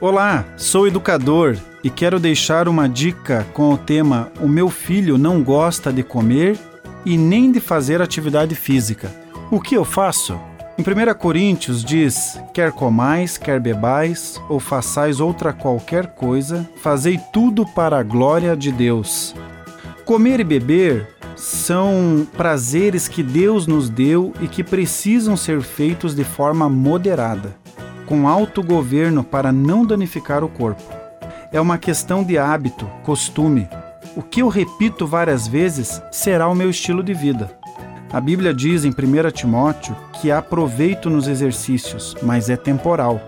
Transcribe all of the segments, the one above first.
Olá, sou educador e quero deixar uma dica com o tema O meu filho não gosta de comer e nem de fazer atividade física. O que eu faço? Em 1 Coríntios diz: Quer comais, quer bebais, ou façais outra qualquer coisa, fazei tudo para a glória de Deus. Comer e beber são prazeres que Deus nos deu e que precisam ser feitos de forma moderada, com autogoverno para não danificar o corpo. É uma questão de hábito, costume. O que eu repito várias vezes será o meu estilo de vida. A Bíblia diz em 1 Timóteo que há proveito nos exercícios, mas é temporal.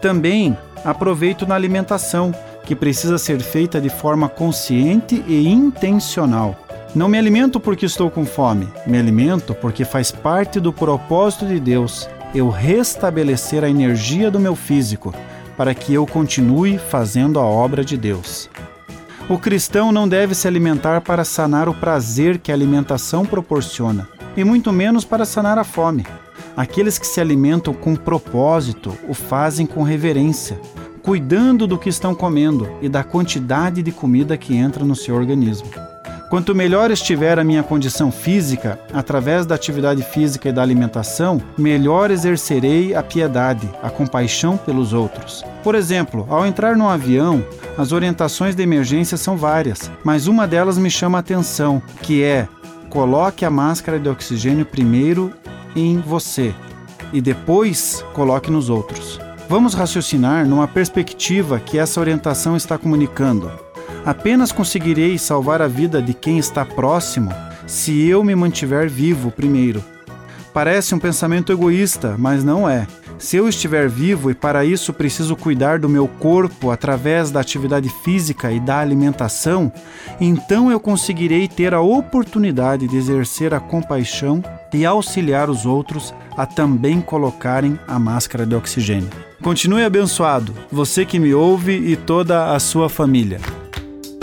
Também há proveito na alimentação, que precisa ser feita de forma consciente e intencional. Não me alimento porque estou com fome, me alimento porque faz parte do propósito de Deus eu restabelecer a energia do meu físico para que eu continue fazendo a obra de Deus. O cristão não deve se alimentar para sanar o prazer que a alimentação proporciona, e muito menos para sanar a fome. Aqueles que se alimentam com propósito o fazem com reverência, cuidando do que estão comendo e da quantidade de comida que entra no seu organismo. Quanto melhor estiver a minha condição física, através da atividade física e da alimentação, melhor exercerei a piedade, a compaixão pelos outros. Por exemplo, ao entrar no avião, as orientações de emergência são várias, mas uma delas me chama a atenção, que é: coloque a máscara de oxigênio primeiro em você e depois coloque nos outros. Vamos raciocinar numa perspectiva que essa orientação está comunicando. Apenas conseguirei salvar a vida de quem está próximo se eu me mantiver vivo primeiro. Parece um pensamento egoísta, mas não é. Se eu estiver vivo e para isso preciso cuidar do meu corpo através da atividade física e da alimentação, então eu conseguirei ter a oportunidade de exercer a compaixão e auxiliar os outros a também colocarem a máscara de oxigênio. Continue abençoado, você que me ouve e toda a sua família.